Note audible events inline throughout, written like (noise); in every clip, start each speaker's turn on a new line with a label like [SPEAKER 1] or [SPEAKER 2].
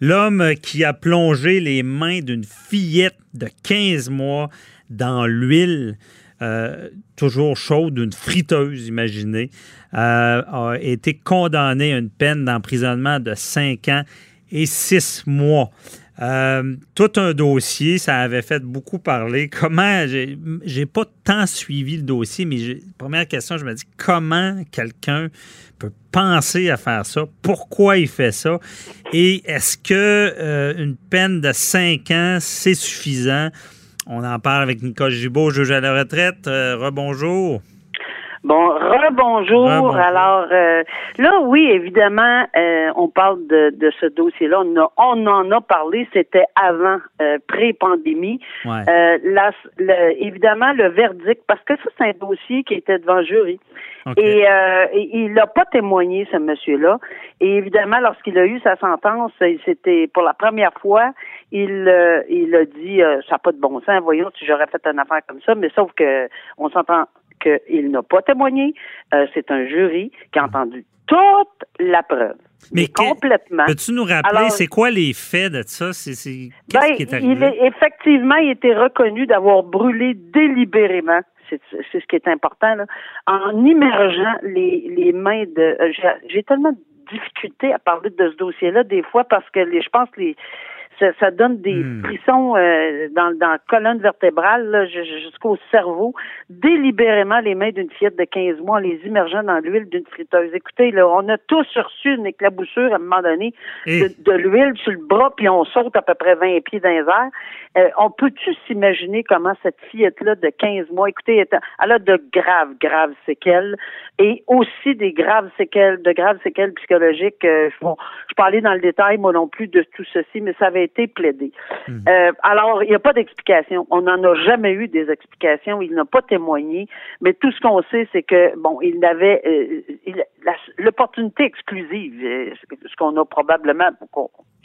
[SPEAKER 1] L'homme qui a plongé les mains d'une fillette de 15 mois dans l'huile, euh, toujours chaude, d'une friteuse, imaginez, euh, a été condamné à une peine d'emprisonnement de 5 ans et 6 mois. Euh, tout un dossier, ça avait fait beaucoup parler. Comment, j'ai pas tant suivi le dossier, mais première question, je me dis comment quelqu'un peut penser à faire ça? Pourquoi il fait ça? Et est-ce que euh, une peine de 5 ans, c'est suffisant? On en parle avec Nicole Gibault, juge à la retraite. Euh, rebonjour.
[SPEAKER 2] Bon, rebonjour. Alors euh, là, oui, évidemment, euh, on parle de, de ce dossier-là. On, on, en a parlé, c'était avant, euh, pré-pandémie. Euh, évidemment, le verdict, parce que ça, c'est un dossier qui était devant le jury. Et, il n'a pas témoigné, ce monsieur-là. Et évidemment, lorsqu'il a eu sa sentence, c'était pour la première fois, il, il a dit, ça n'a pas de bon sens, voyons si j'aurais fait une affaire comme ça, mais sauf que on s'entend qu'il n'a pas témoigné. Euh, c'est un jury qui a entendu toute la preuve. Mais complètement.
[SPEAKER 1] Peux-tu nous rappeler, c'est quoi les faits de ça? C'est,
[SPEAKER 2] ben, qui est arrivé? Il est, effectivement, il était reconnu d'avoir brûlé délibérément c'est, ce qui est important, là, en immergeant les, les mains de... Euh, j'ai, tellement de difficultés à parler de ce dossier-là des fois parce que les, je pense que les, ça, donne des hmm. frissons euh, dans, dans la colonne vertébrale jusqu'au cerveau, délibérément les mains d'une fillette de 15 mois les immergeant dans l'huile d'une friteuse. Écoutez, là, on a tous reçu une éclaboussure à un moment donné de, l'huile sur le bras, puis on saute à peu près 20 pieds dans les airs. Euh, on peut-tu s'imaginer comment cette fillette-là de 15 mois, écoutez, elle a de graves, graves séquelles et aussi des graves séquelles, de graves séquelles psychologiques. Euh, je, je parlais dans le détail, moi non plus, de tout ceci, mais ça avait été plaidé. Mhm. Euh, alors, il n'y a pas d'explication. On n'en a jamais eu des explications. Il n'a pas témoigné. Mais tout ce qu'on sait, c'est que, bon, il avait euh, l'opportunité exclusive, euh, ce qu'on a probablement,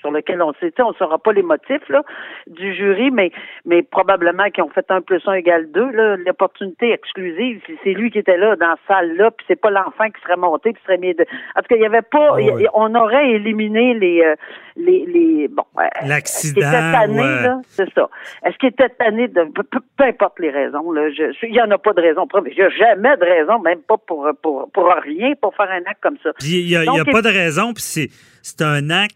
[SPEAKER 2] sur lequel on sait, on ne saura pas les motifs là, du jury, mais, mais probablement qu'ils ont fait un plus un égale deux. L'opportunité exclusive, c'est lui qui était là dans la salle là, puis c'est pas l'enfant qui serait monté, qui serait mis de. En tout cas, il y avait pas. Ah on aurait éliminé les euh, les, les bon.
[SPEAKER 1] L'accident.
[SPEAKER 2] c'est ça. Est-ce qu'il était tanné de peu, importe les raisons là, il y en a pas de raison. Il n'y a jamais de raison, même pas pour pour pour rien, pour faire un acte comme ça.
[SPEAKER 1] Il n'y a, a, pas de raison, puis c'est c'est un acte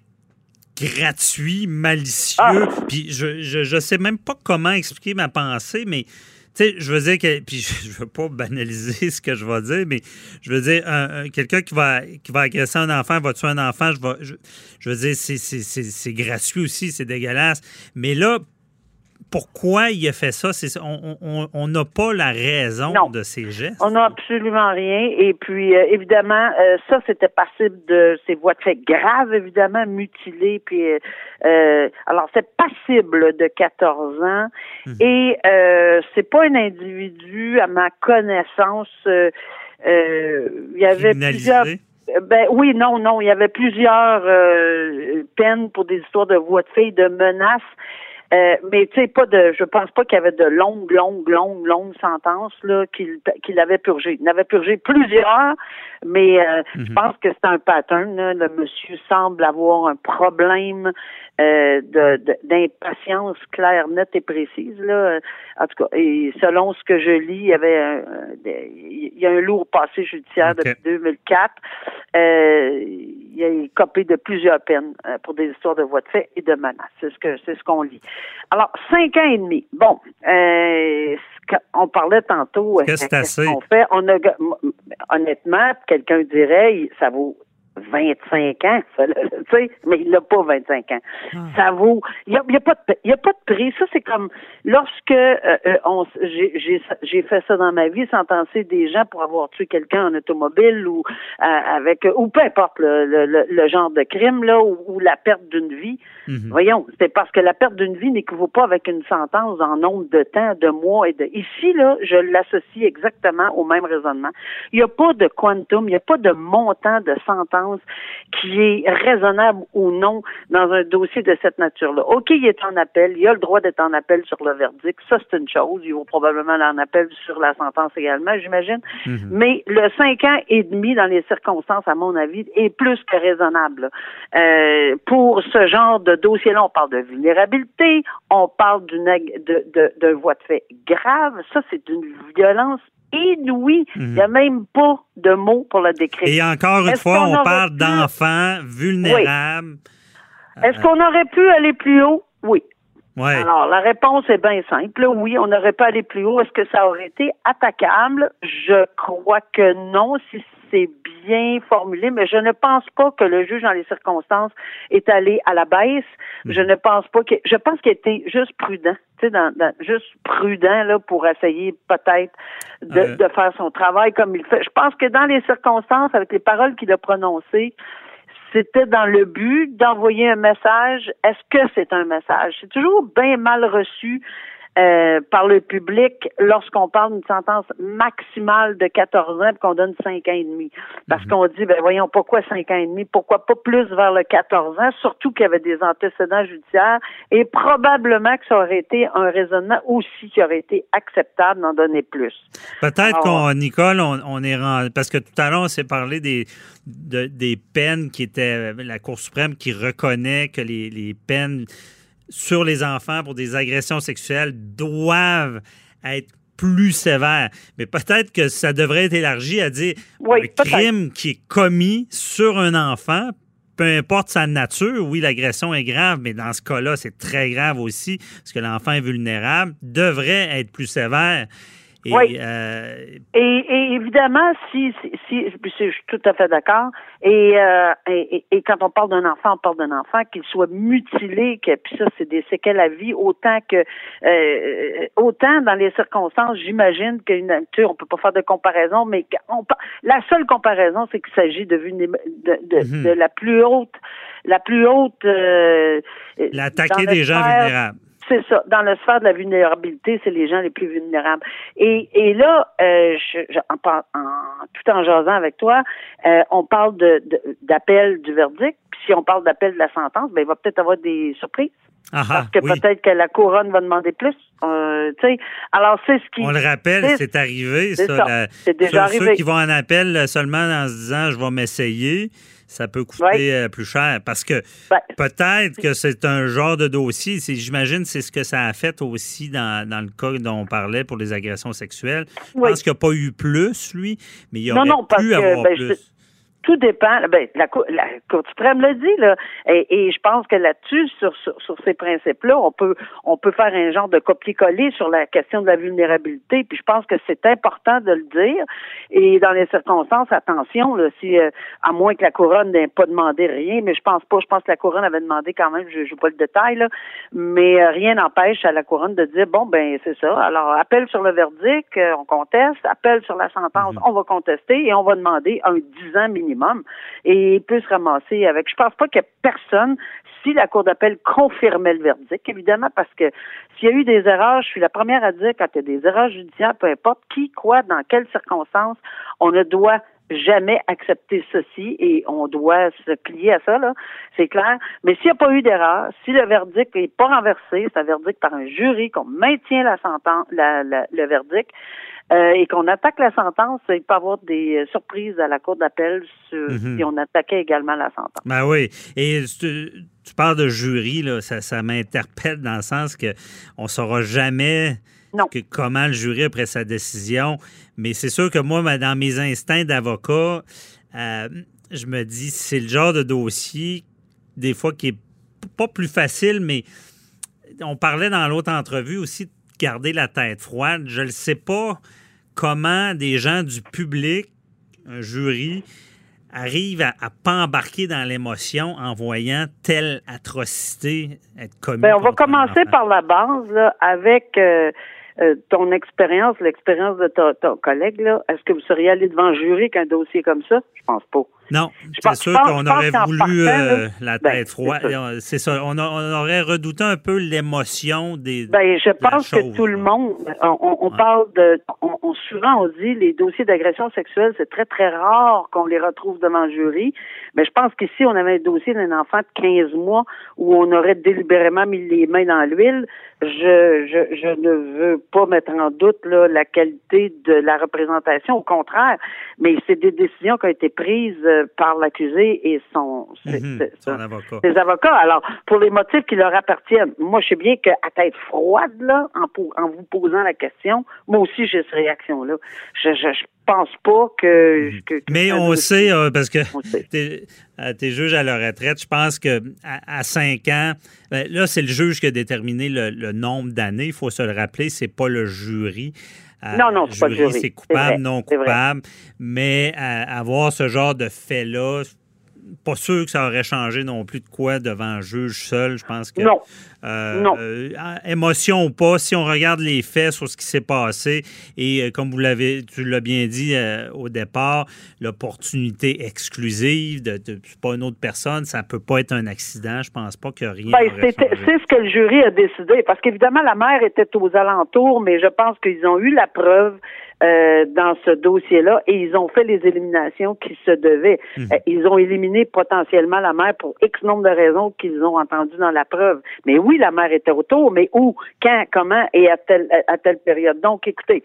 [SPEAKER 1] gratuit, malicieux. Ah. Puis je, je, sais même pas comment expliquer ma pensée, mais tu sais, je veux dire que, puis (laughs) je veux pas banaliser ce que je vais dire, mais je veux dire, quelqu'un qui va, qui va agresser un enfant, va tuer un enfant, je, vais, je, veux dire, c'est gratuit aussi, c'est dégueulasse. Mais là, pourquoi il a fait ça? on n'a pas la raison de ces gestes.
[SPEAKER 2] On n'a absolument rien. Et puis, euh, évidemment, euh, ça, c'était passible de ces voies de fait graves, évidemment, mutilées. Puis, euh, alors, c'est passible de 14 ans. Mhm. Et c'est pas un individu, à ma connaissance, il y avait plusieurs ben oui, non, non. Il y avait plusieurs peines pour des histoires de voies de fait, de menaces. Euh, mais tu sais, pas de, je pense pas qu'il y avait de longues, longues, longues, longues sentences là qu'il qu'il avait purgé. Il avait purgé plusieurs, mais euh, je mhm. pense que c'est un pattern. Là. Le monsieur semble avoir un problème euh, de d'impatience claire, nette et précise. Là. En tout cas, et selon ce que je lis, il y avait un, il y a un lourd passé judiciaire depuis 2004. Euh, il a copé de plusieurs peines euh, pour des histoires de voies de fait et de menaces. C'est ce que c'est ce qu'on lit. Alors, cinq ans et demi. Bon, euh, on parlait tantôt.
[SPEAKER 1] Qu'est-ce qu'on
[SPEAKER 2] fait? On a, honnêtement, quelqu'un dirait, ça vaut 25 ans, mais il n'a pas 25 ans. Ah. Ça vaut, il n'y a, y a, pas de, y a pas de prix. Ça, c'est comme lorsque euh, euh j'ai fait ça dans ma vie, sentencer des gens pour avoir tué quelqu'un en automobile ou euh, avec, ou peu importe le, le, le, genre de crime, là, ou, la perte d'une vie. Mhm. Voyons, c'est parce que la perte d'une vie n'équivaut pas avec une sentence en nombre de temps, de mois et de... Ici, là, je l'associe exactement au même raisonnement. Il n'y a pas de quantum, il n'y a pas de montant de sentence qui est raisonnable ou non dans un dossier de cette nature-là. OK, il est en appel, il a le droit d'être en appel sur le verdict, ça c'est une chose, il va probablement aller en appel sur la sentence également, j'imagine, mhm. mais le cinq ans et demi dans les circonstances, à mon avis, est plus que raisonnable. Euh, pour ce genre de dossier-là, on parle de vulnérabilité, on parle d'une de, de, de voie de fait grave, ça c'est d'une violence inouï. Il n'y a mhm. même pas de mots pour le décrire.
[SPEAKER 1] Et encore une fois, on, parle d'enfants vulnérables.
[SPEAKER 2] Est-ce qu'on aurait pu aller plus haut? Oui. Ouais. Alors, la réponse est bien simple. Oui, on n'aurait pas allé plus haut. Est-ce que ça aurait été attaquable? Je crois que non, si c'est bien formulé, mais je ne pense pas que le juge, dans les circonstances, est allé à la baisse. Mm. Je ne pense pas que, je pense qu'il était juste prudent, tu sais, dans, juste prudent, là, pour essayer peut-être de, euh. de faire son travail comme il fait. Je pense que dans les circonstances, avec les paroles qu'il a prononcées, c'était dans le but d'envoyer un message. Est-ce que c'est un message? C'est toujours bien mal reçu euh, par le public lorsqu'on parle d'une sentence maximale de 14 ans et qu'on donne 5 ans et demi. Parce mhm. qu'on dit, ben voyons, pourquoi 5 ans et demi? Pourquoi pas plus vers le 14 ans? Surtout qu'il y avait des antécédents judiciaires et probablement que ça aurait été un raisonnement aussi qui aurait été acceptable d'en donner plus.
[SPEAKER 1] Peut-être qu'on, Nicole, on, est rendu, parce que tout à l'heure, on s'est parlé des, des peines qui étaient, la Cour suprême qui reconnaît que les, les peines sur les enfants pour des agressions sexuelles doivent être plus sévères. Mais peut-être que ça devrait être élargi à dire un crime qui est commis sur un enfant, peu importe sa nature, oui, l'agression est grave, mais dans ce cas-là, c'est très grave aussi, parce que l'enfant est vulnérable, devrait être plus sévère.
[SPEAKER 2] Oui. Euh, et, évidemment, si, si, je suis tout à fait d'accord. Euh, et, et, quand on parle d'un enfant, on parle d'un enfant qu'il soit mutilé, que puis ça, c'est des séquelles à vie, autant que euh, autant dans les circonstances, j'imagine qu'une nature, on peut pas faire de comparaison, mais on, la seule comparaison, c'est qu'il s'agit de, de, de, mhm. de, la plus haute, la plus haute.
[SPEAKER 1] L'attaquer des gens vulnérables.
[SPEAKER 2] C'est ça. Dans le sphère de la vulnérabilité, c'est les gens les plus vulnérables. Et, et là, euh, je, en, tout en jasant avec toi, euh, on parle de, d'appel du verdict. Puis si on parle d'appel de la sentence, ben il va peut-être avoir des surprises. Ah, parce que peut-être que la couronne va demander plus. Euh, alors, c'est ce qui.
[SPEAKER 1] On le rappelle, c'est arrivé, ça. C'est déjà arrivé. Ceux qui vont en appel seulement en se disant je vais m'essayer ça peut coûter euh, plus cher. Parce que ben, peut-être que c'est un genre de dossier, j'imagine c'est ce que ça a fait aussi dans, le cas dont on parlait pour les agressions sexuelles. Je pense qu'il n'y a pas eu plus, lui, mais il y aurait non, non, pu avoir ben, plus
[SPEAKER 2] tout dépend. Ben, la, Cour, la Cour suprême l'a dit, là. Et, je pense que là-dessus, sur, sur, ces principes-là, on peut, on peut faire un genre de copier-coller sur la question de la vulnérabilité. Puis je pense que c'est important de le dire. Et dans les circonstances, attention, là, si, euh, à moins que la couronne n'ait pas demandé rien, mais je pense pas. Je pense que la couronne avait demandé quand même, je ne joue pas le détail, là, mais euh, rien n'empêche à la couronne de dire, bon, ben, c'est ça. Alors, appel sur le verdict, euh, on conteste. Appel sur la sentence, mm-hmm. on va contester et on va demander un 10 ans minimum et il peut se ramasser avec. Je pense pas ait personne si la Cour d'appel confirmait le verdict, évidemment, parce que s'il y a eu des erreurs, je suis la première à dire quand il y a des erreurs judiciaires, peu importe qui, quoi, dans quelles circonstances, on ne doit jamais accepter ceci et on doit se plier à ça, là, c'est clair. Mais s'il n'y a pas eu d'erreur, si le verdict n'est pas renversé, c'est un verdict par un jury, qu'on maintient la sentence, le verdict, euh, et qu'on attaque la sentence, il peut y avoir des euh, surprises à la Cour d'appel mhm. si on attaquait également la sentence.
[SPEAKER 1] Ben oui. Et tu, parles de jury, là, ça, ça m'interpelle dans le sens que on saura jamais comment le jury a pris sa décision. Mais c'est sûr que moi, dans mes instincts d'avocat, euh, je me dis, c'est le genre de dossier, des fois, qui est pas plus facile, mais on parlait dans l'autre entrevue aussi de garder la tête froide. Je ne sais pas comment des gens du public, un jury, arrive à ne pas embarquer dans l'émotion en voyant telle atrocité être commise.
[SPEAKER 2] Ben, on va commencer par la base là, avec euh, euh, ton expérience, l'expérience de ton, collègue. Là. Est-ce que vous seriez allé devant le jury qu'un dossier comme ça? Je pense pas.
[SPEAKER 1] Non, c'est sûr qu'on aurait voulu euh, la ben, tête froide. C'est ça. On, aurait redouté un peu l'émotion des.
[SPEAKER 2] Ben, je pense que tout le monde. On, parle de. On, souvent, on dit les dossiers d'agression sexuelle, c'est très, très rare qu'on les retrouve devant le jury. Mais je pense qu'ici, on avait un dossier d'un enfant de 15 mois où on aurait délibérément mis les mains dans l'huile. Je, je, je ne veux pas mettre en doute là, la qualité de la représentation. Au contraire, mais c'est des décisions qui ont été prises euh, par l'accusé et son,
[SPEAKER 1] mhm, avocat.
[SPEAKER 2] ses avocats. Alors, pour les motifs qui leur appartiennent, moi, je sais bien qu'à tête froide, là, en, en vous posant la question, moi aussi, j'ai cette réaction-là. Je, je, pense pas que. Mhm.
[SPEAKER 1] Mais on sait, euh, parce que t'es es juge à la retraite, je pense que à, 5 ans, ben, là, c'est le juge qui a déterminé le, le nombre d'années. Il faut se le rappeler, c'est pas le jury
[SPEAKER 2] non, non, c'est pas jury.
[SPEAKER 1] C'est coupable, non coupable. Mais avoir ce genre de fait-là, pas sûr que ça aurait changé non plus de quoi devant un juge seul. Je pense que.
[SPEAKER 2] Non.
[SPEAKER 1] Euh, euh, émotion ou pas, si on regarde les faits sur ce qui s'est passé, et euh, comme vous l'avez, tu l'as bien dit au départ, l'opportunité exclusive de, de pas une autre personne, ça peut pas être un accident. Je pense pas a rien.
[SPEAKER 2] Ben, c'est ce que le jury a décidé, parce qu'évidemment la mère était aux alentours, mais je pense qu'ils ont eu la preuve euh, dans ce dossier-là et ils ont fait les éliminations qui se devaient. Mhm. Euh, ils ont éliminé potentiellement la mère pour X nombre de raisons qu'ils ont entendues dans la preuve. Mais oui, la mère était autour, mais où, quand, comment et à telle, période. Donc, écoutez,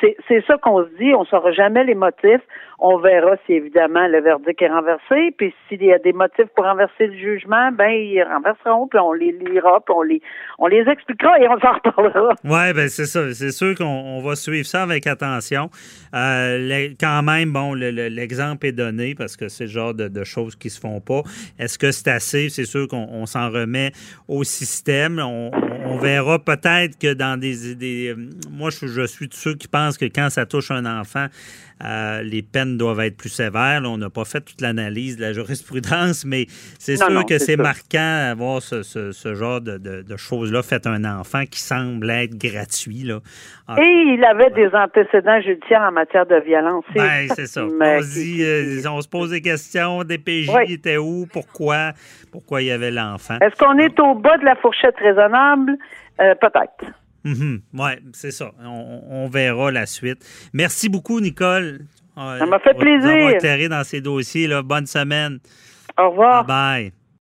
[SPEAKER 2] c'est ça qu'on se dit. On ne saura jamais les motifs. On verra si évidemment le verdict est renversé. Puis s'il y a des motifs pour renverser le jugement, ben ils renverseront, puis on les lira, puis on les, on les expliquera et on s'en reparlera.
[SPEAKER 1] Oui, ben c'est ça. C'est sûr qu'on va suivre ça avec attention euh, quand même, bon, l'exemple est donné parce que c'est le genre de, choses qui se font pas. Est-ce que c'est assez? C'est sûr qu'on s'en remet au système. On, verra peut-être que dans des, des moi, je, je, suis de ceux qui pensent que quand ça touche un enfant, euh, les peines doivent être plus sévères. on n'a pas fait toute l'analyse de la jurisprudence, mais c'est sûr que c'est marquant d'avoir ce, genre de, choses-là faites à un enfant qui semble être gratuit. Là.
[SPEAKER 2] Et il avait des antécédents judiciaires en matière de violence.
[SPEAKER 1] Ben, c'est ça. on, dit, euh, on se pose des questions. Des PJ étaient où? Pourquoi? Pourquoi il y avait l'enfant?
[SPEAKER 2] Est-ce qu'on est au bas de la fourchette raisonnable? Euh, peut-être.
[SPEAKER 1] Mhm. Oui, c'est ça. On, verra la suite. Merci beaucoup, Nicole.
[SPEAKER 2] Ça m'a fait plaisir.
[SPEAKER 1] On va dans ces dossiers. Là. Bonne semaine.
[SPEAKER 2] Au revoir.
[SPEAKER 1] Bye bye.